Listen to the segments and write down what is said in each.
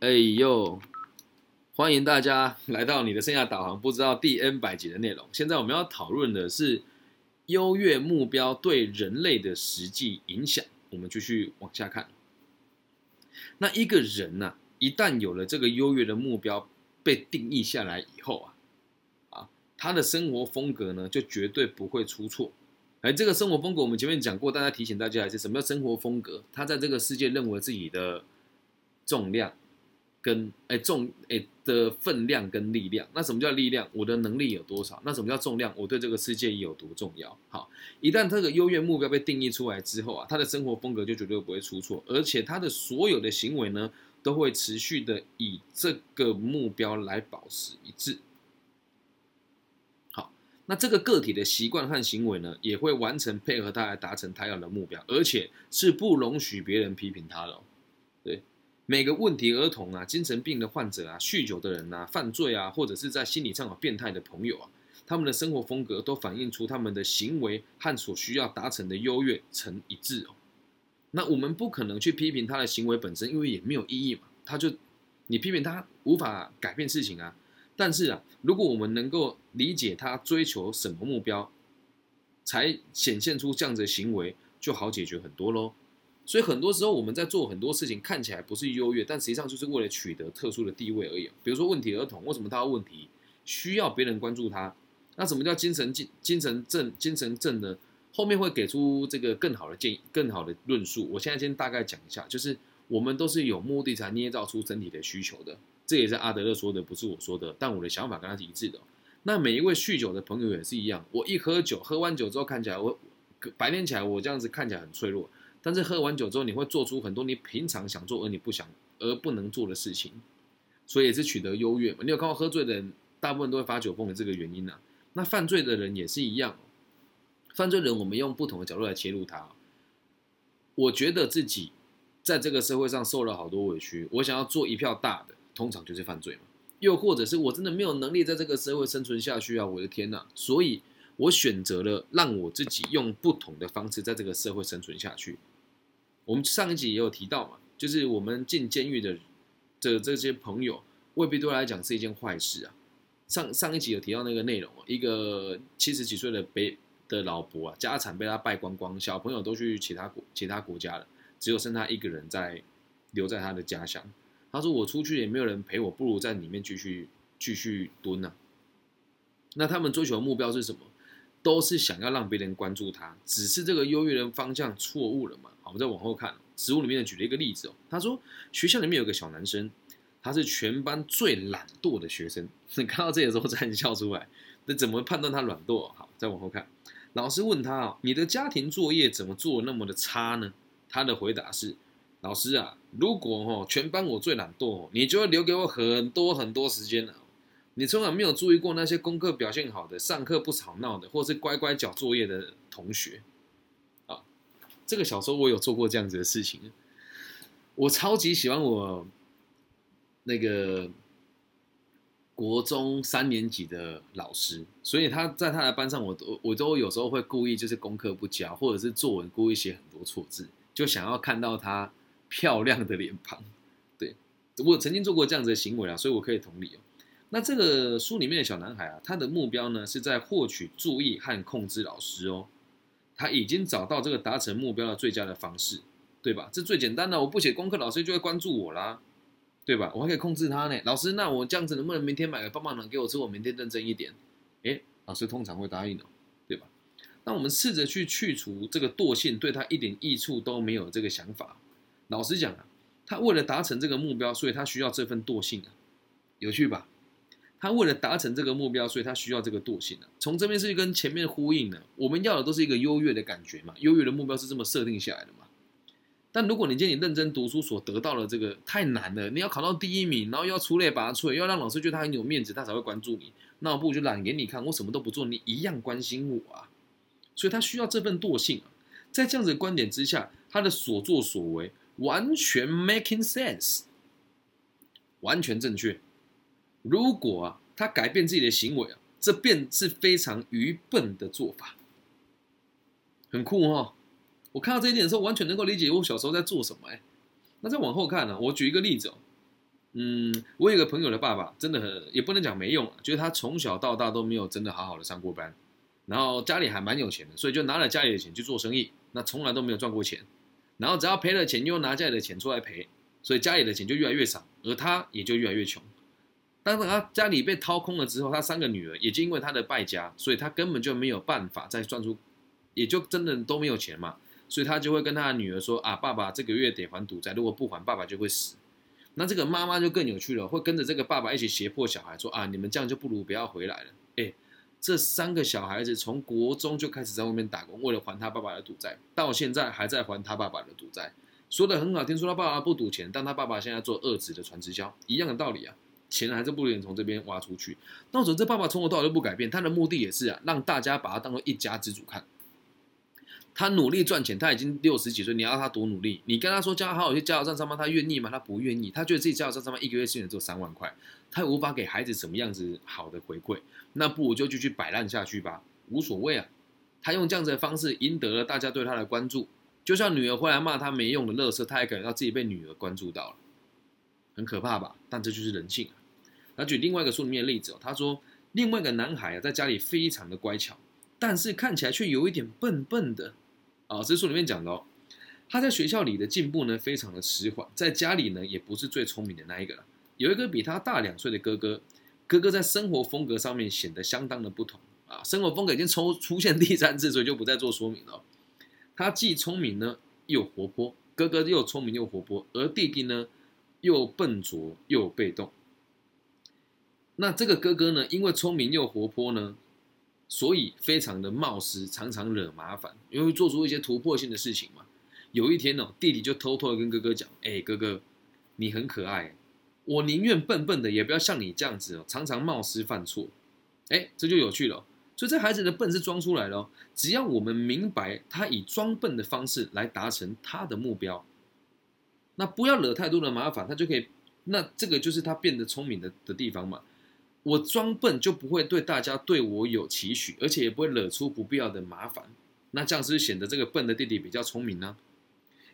哎呦，欢迎大家来到你的生涯导航，不知道第 N 百集的内容。现在我们要讨论的是优越目标对人类的实际影响。我们继续往下看。那一个人呐、一旦有了这个优越的目标被定义下来以后啊，啊，他的生活风格呢，就绝对不会出错。哎，这个生活风格我们前面讲过，大家提醒大家一下什么叫生活风格？他在这个世界认为自己的重量跟哎重哎的分量跟力量。那什么叫力量？我的能力有多少？那什么叫重量？我对这个世界有多重要？好，一旦这个优越目标被定义出来之后啊，他的生活风格就绝对不会出错，而且他的所有的行为呢，都会持续的以这个目标来保持一致。好，那这个个体的习惯和行为呢，也会完成配合他来达成他要的目标，而且是不容许别人批评他的、对，每个问题儿童啊、精神病的患者啊、酗酒的人啊、犯罪啊，或者是在心理上有变态的朋友啊，他们的生活风格都反映出他们的行为和所需要达成的优越成一致哦。那我们不可能去批评他的行为本身，因为也没有意义嘛。他就你批评他无法改变事情啊。但是啊，如果我们能够理解他追求什么目标，才显现出这样子的行为，就好解决很多喽。所以很多时候我们在做很多事情，看起来不是优越，但实际上就是为了取得特殊的地位而已。比如说问题儿童，为什么他有问题，需要别人关注他？那什么叫精神精精神症精神症呢？后面会给出这个更好的建议、更好的论述。我现在先大概讲一下，就是我们都是有目的才捏造出整体的需求的，这也是阿德勒说的，不是我说的，但我的想法跟他是一致的。那每一位酗酒的朋友也是一样，我一喝酒，喝完酒之后看起来我白天起来我这样子看起来很脆弱，但是喝完酒之后你会做出很多你平常想做而你不想而不能做的事情，所以也是取得优越嘛。你有看到喝醉的人大部分都会发酒疯的这个原因啊？那犯罪的人也是一样。犯罪人，我们用不同的角度来切入他。我觉得自己在这个社会上受了好多委屈，我想要做一票大的，通常就是犯罪嘛。又或者是我真的没有能力在这个社会生存下去啊！我的天呐！所以我选择了让我自己用不同的方式在这个社会生存下去。我们上一集也有提到嘛，就是我们进监狱的的这些朋友，未必对他来讲是一件坏事啊。上上一集有提到那个内容，一个七十几岁的北。的老婆啊，家产被他败光光，小朋友都去其他国其他国家了，只有剩他一个人在留在他的家乡。他说：“我出去也没有人陪我，不如在里面继续继续蹲啊。”那他们追求的目标是什么？都是想要让别人关注他，只是这个优越的方向错误了嘛？好，我们再往后看，实物里面举了一个例子哦。他说学校里面有个小男生，他是全班最懒惰的学生。你 看到这个时候，差点笑出来。那怎么判断他懒惰？好，再往后看。老师问他哦，你的家庭作业怎么做那么的差呢？他的回答是：老师啊，如果哦全班我最懒惰，你就会留给我很多很多时间了。你从来没有注意过那些功课表现好的、上课不吵闹的，或是乖乖交作业的同学啊。这个小时候我有做过这样子的事情，我超级喜欢我那个。国中三年级的老师，所以他在他的班上，我都我都有时候会故意就是功课不交，或者是作文故意写很多错字，就想要看到他漂亮的脸庞。对我曾经做过这样子的行为啊，所以我可以同理哦。那这个书里面的小男孩啊，他的目标呢是在获取注意和控制老师哦，他已经找到这个达成目标的最佳的方式，对吧？这最简单的，我不写功课，老师就会关注我啦。对吧？我还可以控制他呢。老师，那我这样子能不能明天买个棒棒糖给我吃？我明天认真一点。诶，老师通常会答应的，对吧？那我们试着去去除这个惰性，对他一点益处都没有这个想法。老实讲啊，他为了达成这个目标，所以他需要这份惰性啊，有趣吧？他为了达成这个目标，所以他需要这个惰性啊。从这边是跟前面呼应的，我们要的都是一个优越的感觉嘛，优越的目标是这么设定下来的嘛。但如果你见你认真读书所得到的这个太难了，你要考到第一名，然后要出类拔萃，要让老师觉得他很有面子，他才会关注你。那我不如就懒给你看，我什么都不做，你一样关心我啊。所以他需要这份惰性啊。在这样子的观点之下，他的所作所为完全 making sense，完全正确。如果啊他改变自己的行为啊，这便是非常愚笨的做法。很酷哦。我看到这一点的时候，完全能够理解我小时候在做什么。哎，那再往后看呢？我举一个例子哦，嗯，我有个朋友的爸爸，真的很也不能讲没用啊，就是他从小到大都没有真的好好的上过班，然后家里还蛮有钱的，所以就拿了家里的钱去做生意，那从来都没有赚过钱，然后只要赔了钱，又拿家里的钱出来赔，所以家里的钱就越来越少，而他也就越来越穷。当他家里被掏空了之后，他三个女儿也就因为他的败家，所以他根本就没有办法再赚出，也就真的都没有钱嘛，所以他就会跟他的女儿说啊，爸爸这个月得还赌债，如果不还，爸爸就会死。那这个妈妈就更有趣了，会跟着这个爸爸一起胁迫小孩说啊，你们这样就不如不要回来了。哎，这三个小孩子从国中就开始在外面打工，为了还他爸爸的赌债，到现在还在还他爸爸的赌债。说的很好听，说他爸爸不赌钱，但他爸爸现在做二子的传直销，一样的道理啊。钱还是不能从这边挖出去。那时候这爸爸从头到尾都不改变，他的目的也是啊，让大家把他当做一家之主看。他努力赚钱，他已经六十几岁，你要他多努力？你跟他说叫他好好去加油站上班，他愿意吗？他不愿意。他觉得自己加油站上班一个月薪水只有三万块，他无法给孩子什么样子好的回馈，那不如就继续摆烂下去吧，无所谓啊。他用这样子的方式赢得了大家对他的关注，就像女儿回来骂他没用的乐色，他也感觉到自己被女儿关注到了，很可怕吧？但这就是人性啊。那举另外一个书里面的例子哦，他说另外一个男孩啊，在家里非常的乖巧，但是看起来却有一点笨笨的啊。这书里面讲的哦，他在学校里的进步呢非常的迟缓，在家里呢也不是最聪明的那一个了。有一个比他大两岁的哥哥，哥哥在生活风格上面显得相当的不同啊。生活风格已经出出现第三次，所以就不再做说明了。他既聪明呢又活泼，哥哥又聪明又活泼，而弟弟呢又笨拙又被动。那这个哥哥呢，因为聪明又活泼呢，所以非常的冒失，常常惹麻烦，因为做出一些突破性的事情嘛。有一天呢，弟弟就偷偷的跟哥哥讲：“哎，哥哥，你很可爱，我宁愿笨笨的，也不要像你这样子哦，常常冒失犯错。”哎，这就有趣了。所以这孩子的笨是装出来的，只要我们明白他以装笨的方式来达成他的目标，那不要惹太多的麻烦，他就可以。那这个就是他变得聪明的的地方嘛。我装笨就不会对大家对我有期许，而且也不会惹出不必要的麻烦。那这样是显得这个笨的弟弟比较聪明呢？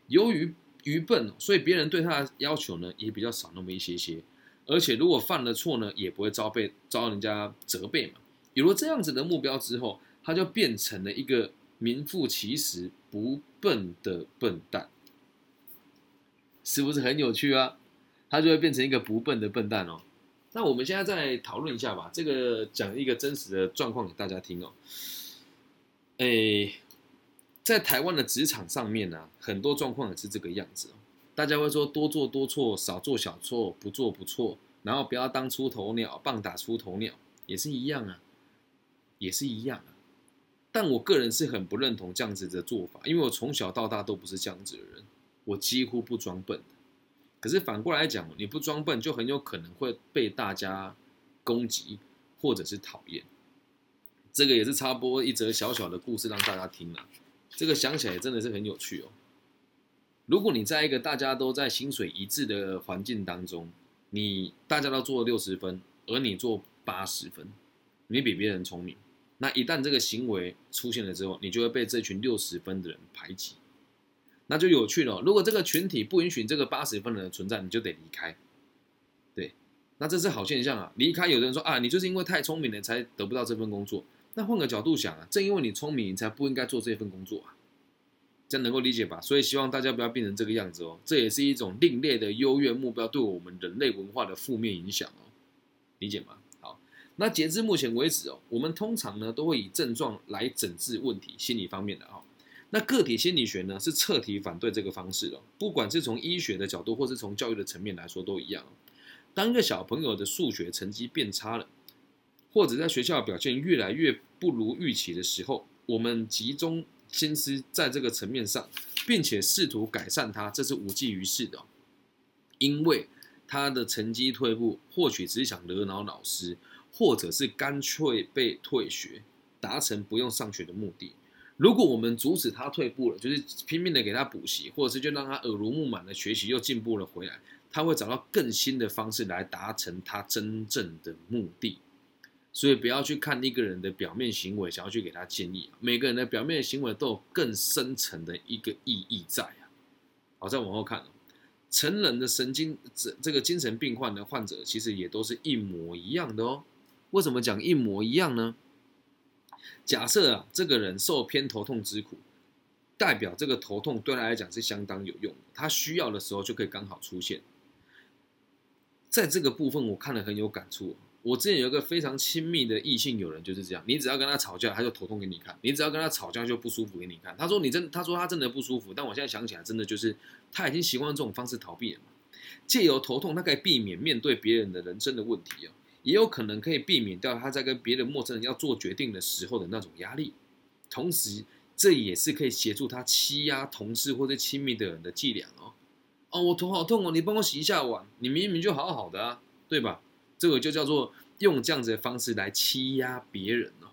由于愚笨，所以别人对他的要求呢也比较少那么一些些。而且如果犯了错呢，也不会遭被遭人家责备嘛。有了这样子的目标之后，他就变成了一个名副其实不笨的笨蛋，是不是很有趣啊？他就会变成一个不笨的笨蛋哦。那我们现在再讨论一下吧，这个讲一个真实的状况给大家听哦。诶，在台湾的职场上面呢，很多状况也是这个样子哦。大家会说多做多错，少做小错，不做不错，然后不要当出头鸟，棒打出头鸟，也是一样啊，也是一样啊。但我个人是很不认同这样子的做法，因为我从小到大都不是这样子的人，我几乎不装笨。可是反过来讲，你不装笨，就很有可能会被大家攻击或者是讨厌。这个也是插播一则小小的故事让大家听了。这个想起来真的是很有趣哦。如果你在一个大家都在薪水一致的环境当中，你大家都做六十分，而你做八十分，你比别人聪明，那一旦这个行为出现了之后，你就会被这群六十分的人排挤。那就有趣了。如果这个群体不允许这个八十分的人存在，你就得离开。对，那这是好现象啊。离开，有的人说啊，你就是因为太聪明了才得不到这份工作。那换个角度想啊，正因为你聪明，你才不应该做这份工作啊。这样能够理解吧？所以希望大家不要变成这个样子哦。这也是一种另类的优越目标对我们人类文化的负面影响哦。理解吗？好，那截至目前为止哦，我们通常呢都会以症状来诊治问题，心理方面的啊。那个体心理学呢，是彻底反对这个方式的。不管是从医学的角度，或是从教育的层面来说，都一样。当一个小朋友的数学成绩变差了，或者在学校表现越来越不如预期的时候，我们集中心思在这个层面上，并且试图改善他，这是无济于事的。因为他的成绩退步，或许只是想惹恼老师，或者是干脆被退学，达成不用上学的目的。如果我们阻止他退步了，就是拼命的给他补习，或者是就让他耳濡目染的学习又进步了回来，他会找到更新的方式来达成他真正的目的。所以不要去看一个人的表面行为，想要去给他建议。每个人的表面行为都有更深层的一个意义在啊。好，再往后看成人的神经这这个精神病患的患者，其实也都是一模一样的哦。为什么讲一模一样呢？假设啊，这个人受偏头痛之苦，代表这个头痛对他来讲是相当有用的，他需要的时候就可以刚好出现。在这个部分，我看了很有感触。我之前有一个非常亲密的异性友人就是这样，你只要跟他吵架，他就头痛给你看；你只要跟他吵架就不舒服给你看。他说你真，他说他真的不舒服，但我现在想起来，真的就是他已经习惯这种方式逃避了嘛。借由头痛，他可以避免面对别人的人生的问题啊，也有可能可以避免掉他在跟别的陌生人要做决定的时候的那种压力。同时，这也是可以协助他欺压同事或者亲密的人的伎俩哦。哦，我头好痛哦，你帮我洗一下碗，你明明就好好的啊，对吧？这个就叫做用这样子的方式来欺压别人哦。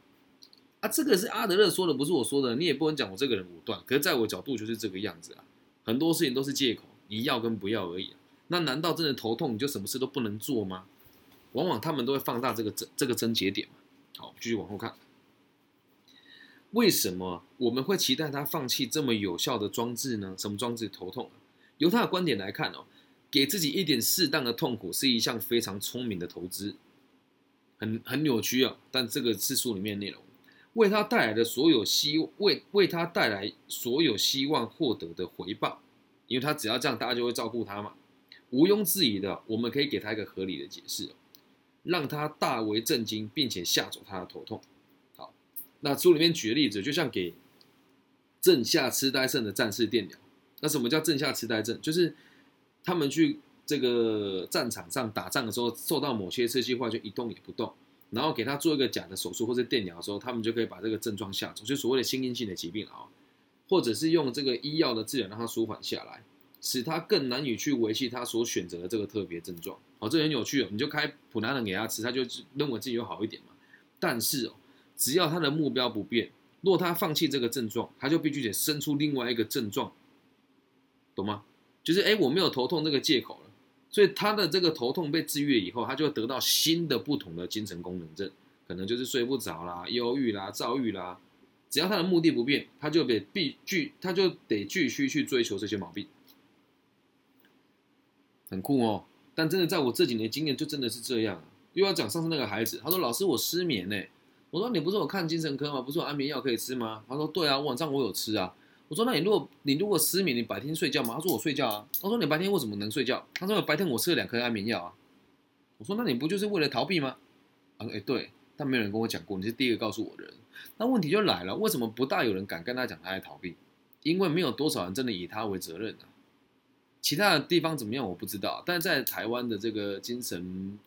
啊，这个是阿德勒说的，不是我说的。你也不能讲我这个人武断，可是在我角度就是这个样子啊。很多事情都是借口，你要跟不要而已。那难道真的头痛你就什么事都不能做吗？往往他们都会放大这个这这个症结点嘛。好，继续往后看。为什么我们会期待他放弃这么有效的装置呢？什么装置？头痛。由他的观点来看哦。给自己一点适当的痛苦是一项非常聪明的投资，很很扭曲啊！但这个是书里面内容，为他带来的所有希为为他带来所有希望获得的回报，因为他只要这样，大家就会照顾他嘛。毋庸置疑的，我们可以给他一个合理的解释哦，让他大为震惊，并且吓走他的头痛。好，那书里面举的例子，就像给正下痴呆症的战士电疗。那什么叫正下痴呆症？就是。他们去这个战场上打仗的时候，受到某些刺激，话就一动也不动，然后给他做一个假的手术或者电疗的时候，他们就可以把这个症状吓走，就所谓的心因性的疾病啊，或者是用这个医药的治疗让他舒缓下来，使他更难以去维系他所选择的这个特别症状。哦，这很有趣哦，你就开普拿疼给他吃，他就认为自己有好一点嘛。但是哦，只要他的目标不变，若他放弃这个症状，他就必须得生出另外一个症状，懂吗？就是哎，我没有头痛这个借口了，所以他的这个头痛被治愈以后，他就得到新的不同的精神功能症，可能就是睡不着啦、忧郁啦、躁郁啦。只要他的目的不变，他就得必继，他就得继续去追求这些毛病，很酷哦。但真的在我这几年经验，就真的是这样。又要讲上次那个孩子，他说：“老师，我失眠呢。”我说：“你不是有看精神科吗？不是有安眠药可以吃吗？”他说：“对啊，晚上我有吃啊。”我说：“那你如果你如果失眠，你白天睡觉吗？”他说：“我睡觉啊。”他说：“你白天为什么能睡觉？”他说：“白天我吃了两颗安眠药啊。”我说：“那你不就是为了逃避吗？”啊，哎，对，但没有人跟我讲过，你是第一个告诉我的人。那问题就来了，为什么不大有人敢跟他讲他在逃避？因为没有多少人真的以他为责任啊。其他的地方怎么样我不知道，但在台湾的这个精神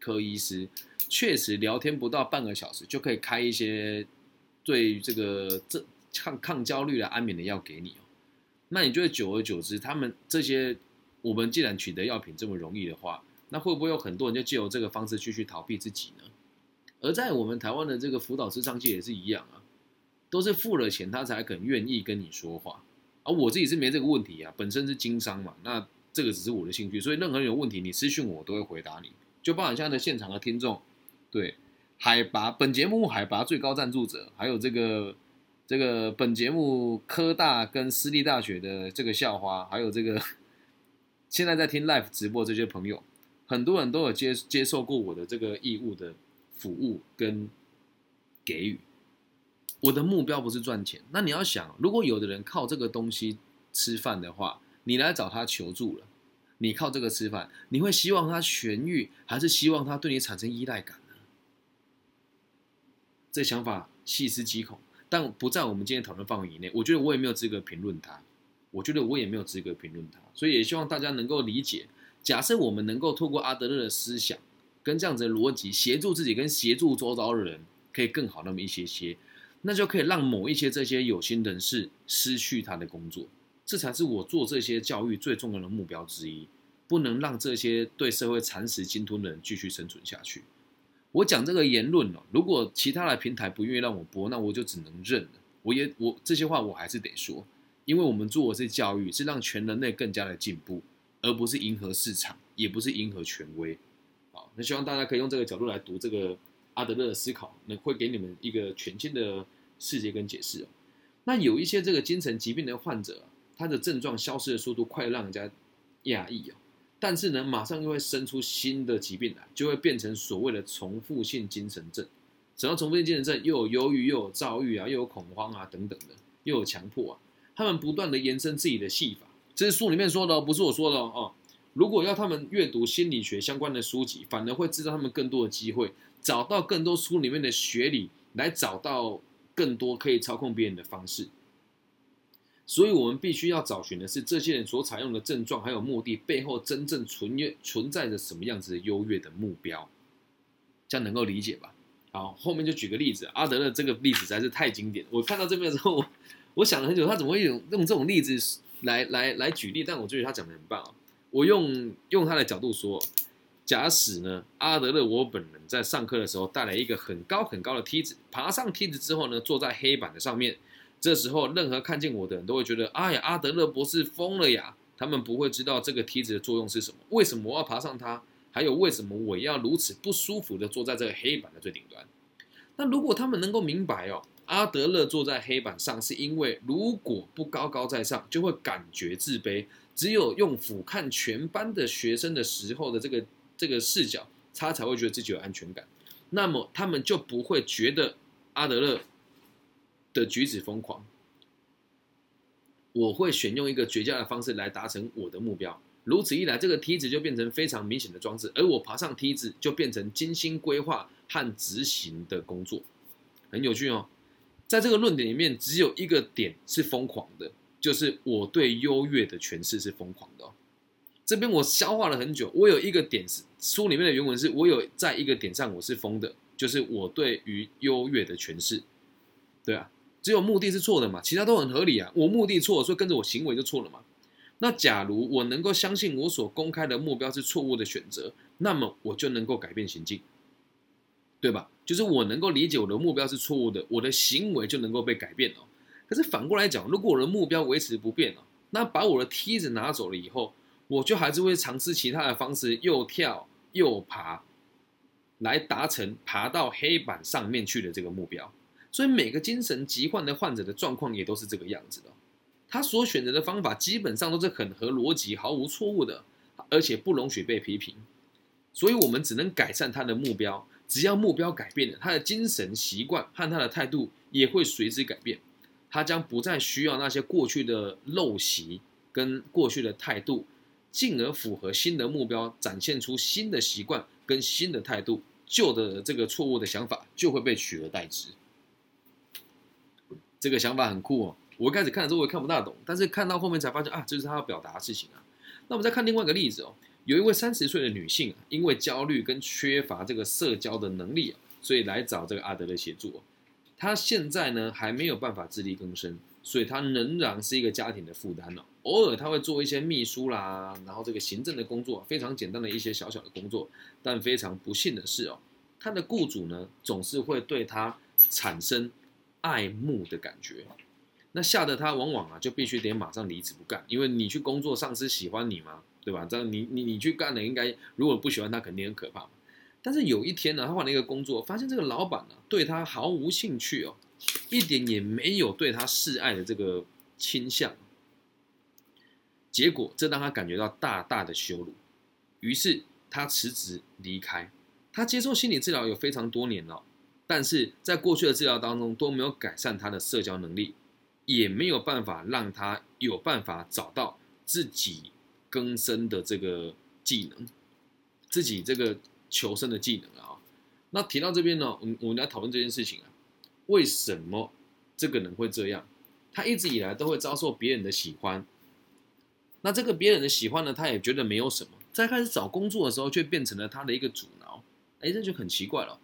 科医师，确实聊天不到半个小时就可以开一些对这个这。抗抗焦虑的安眠的药给你哦，那你就会久而久之，他们这些我们既然取得药品这么容易的话，那会不会有很多人就借由这个方式继续逃避自己呢？而在我们台湾的这个辅导师上界也是一样啊，都是付了钱他才肯愿意跟你说话，而我自己是没这个问题啊，本身是经商嘛，那这个只是我的兴趣，所以任何人有问题你私讯我都会回答你，就包含现在的现场的听众，对海拔本节目海拔最高赞助者，还有这个。这个本节目科大跟私立大学的这个校花，还有这个现在在听 live 直播这些朋友，很多人都有接接受过我的这个义务的服务跟给予。我的目标不是赚钱，那你要想，如果有的人靠这个东西吃饭的话，你来找他求助了，你靠这个吃饭，你会希望他痊愈，还是希望他对你产生依赖感呢？这想法细思极恐。但不在我们今天讨论范围以内，我觉得我也没有资格评论他，我觉得我也没有资格评论他，所以也希望大家能够理解。假设我们能够透过阿德勒的思想跟这样子的逻辑，协助自己跟协助周遭的人，可以更好那么一些些，那就可以让某一些这些有心人士失去他的工作，这才是我做这些教育最重要的目标之一。不能让这些对社会蚕食鲸吞的人继续生存下去。我讲这个言论哦，如果其他的平台不愿意让我播，那我就只能认了。我也我这些话我还是得说，因为我们做的是教育，是让全人类更加的进步，而不是迎合市场，也不是迎合权威。好，那希望大家可以用这个角度来读这个阿德勒的思考，那会给你们一个全新的世界跟解释哦。那有一些这个精神疾病的患者，他的症状消失的速度快，让人家压抑哦。但是呢，马上又会生出新的疾病来，就会变成所谓的重复性精神症。什么重复性精神症？又有忧郁，又有躁郁啊，又有恐慌啊，等等的，又有强迫啊。他们不断的延伸自己的戏法，这是书里面说的，不是我说的哦。如果要他们阅读心理学相关的书籍，反而会知道他们更多的机会，找到更多书里面的学理，来找到更多可以操控别人的方式。所以，我们必须要找寻的是这些人所采用的症状还有目的背后真正存约存在着什么样子的优越的目标，这样能够理解吧？好，后面就举个例子，阿德勒这个例子实在是太经典。我看到这边的时候，我想了很久，他怎么会用用这种例子来来来举例？但我觉得他讲的很棒啊！我用用他的角度说，假使呢，阿德勒我本人在上课的时候带来一个很高很高的梯子，爬上梯子之后呢，坐在黑板的上面。这时候，任何看见我的人都会觉得：“哎呀，阿德勒博士疯了呀！”他们不会知道这个梯子的作用是什么，为什么我要爬上它，还有为什么我要如此不舒服的坐在这个黑板的最顶端。那如果他们能够明白哦，阿德勒坐在黑板上是因为如果不高高在上，就会感觉自卑；只有用俯瞰全班的学生的时候的这个这个视角，他才会觉得自己有安全感。那么他们就不会觉得阿德勒。的举止疯狂，我会选用一个绝佳的方式来达成我的目标。如此一来，这个梯子就变成非常明显的装置，而我爬上梯子就变成精心规划和执行的工作。很有趣哦，在这个论点里面，只有一个点是疯狂的，就是我对优越的诠释是疯狂的哦。这边我消化了很久，我有一个点是书里面的原文是我有在一个点上我是疯的，就是我对于优越的诠释，对啊。只有目的是错的嘛，其他都很合理啊。我目的错，所以跟着我行为就错了嘛。那假如我能够相信我所公开的目标是错误的选择，那么我就能够改变行径，对吧？就是我能够理解我的目标是错误的，我的行为就能够被改变了。可是反过来讲，如果我的目标维持不变了，那把我的梯子拿走了以后，我就还是会尝试其他的方式，又跳又爬，来达成爬到黑板上面去的这个目标。所以每个精神疾患的患者的状况也都是这个样子的，他所选择的方法基本上都是很合逻辑、毫无错误的，而且不容许被批评。所以我们只能改善他的目标，只要目标改变了，他的精神习惯和他的态度也会随之改变。他将不再需要那些过去的陋习跟过去的态度，进而符合新的目标，展现出新的习惯跟新的态度，旧的这个错误的想法就会被取而代之。这个想法很酷哦！我一开始看的时候我也看不大懂，但是看到后面才发现啊，这是他要表达的事情啊。那我们再看另外一个例子哦，有一位三十岁的女性啊，因为焦虑跟缺乏这个社交的能力啊，所以来找这个阿德勒协助。他现在呢还没有办法自力更生，所以他仍然是一个家庭的负担哦。偶尔他会做一些秘书啦，然后这个行政的工作，非常简单的一些小小的工作。但非常不幸的是哦，他的雇主呢总是会对他产生。爱慕的感觉，那吓得他往往啊就必须得马上离职不干，因为你去工作，上司喜欢你吗？对吧？这样你你你去干了，应该如果不喜欢他，肯定很可怕嘛。但是有一天呢，他换了一个工作，发现这个老板呢对他毫无兴趣哦，一点也没有对他示爱的这个倾向。结果这让他感觉到大大的羞辱，于是他辞职离开。他接受心理治疗有非常多年了。但是在过去的治疗当中都没有改善他的社交能力，也没有办法让他有办法找到自己更生的这个技能，自己这个求生的技能啊。那提到这边呢，我们我们来讨论这件事情啊，为什么这个人会这样？他一直以来都会遭受别人的喜欢，那这个别人的喜欢呢，他也觉得没有什么，在开始找工作的时候却变成了他的一个阻挠，哎，这就很奇怪了。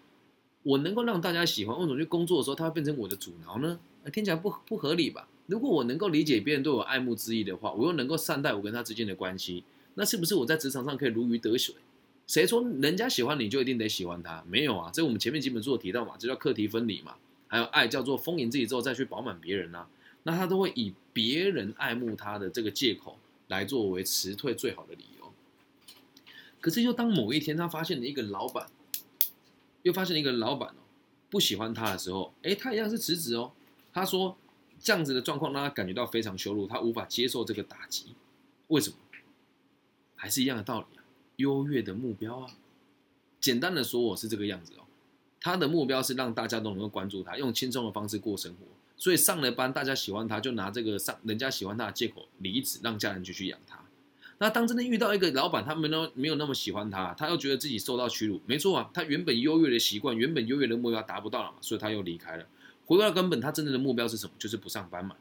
我能够让大家喜欢，为什么去工作的时候他会变成我的阻挠呢？听起来不不合理吧？如果我能够理解别人对我爱慕之意的话，我又能够善待我跟他之间的关系，那是不是我在职场上可以如鱼得水？谁说人家喜欢你就一定得喜欢他？没有啊，这我们前面基本做提到嘛，这叫课题分离嘛。还有爱叫做丰盈自己之后再去饱满别人啊，那他都会以别人爱慕他的这个借口来作为辞退最好的理由。可是，又当某一天他发现了一个老板。又发现了一个老板哦，不喜欢他的时候，哎，他一样是辞职哦。他说这样子的状况让他感觉到非常羞辱，他无法接受这个打击。为什么？还是一样的道理，优越的目标啊。简单的说，我是这个样子哦。他的目标是让大家都能够关注他，用轻松的方式过生活。所以上了班，大家喜欢他，就拿这个上人家喜欢他的借口离职，让家人继续养他。那当真的遇到一个老板，他们呢没有那么喜欢他，他又觉得自己受到屈辱，没错啊，他原本优越的习惯，原本优越的目标达不到了嘛，所以他又离开了。回到根本，他真正的目标是什么？就是不上班嘛，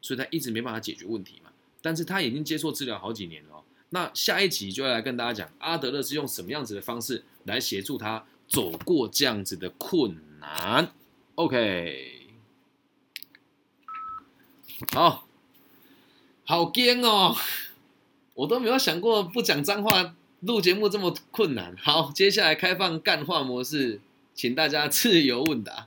所以他一直没办法解决问题嘛。但是他已经接受治疗好几年了。那下一集就要来跟大家讲，阿德勒是用什么样子的方式来协助他走过这样子的困难。OK。好，好惊哦！我都没有想过不讲脏话录节目这么困难。好，接下来开放干话模式，请大家自由问答。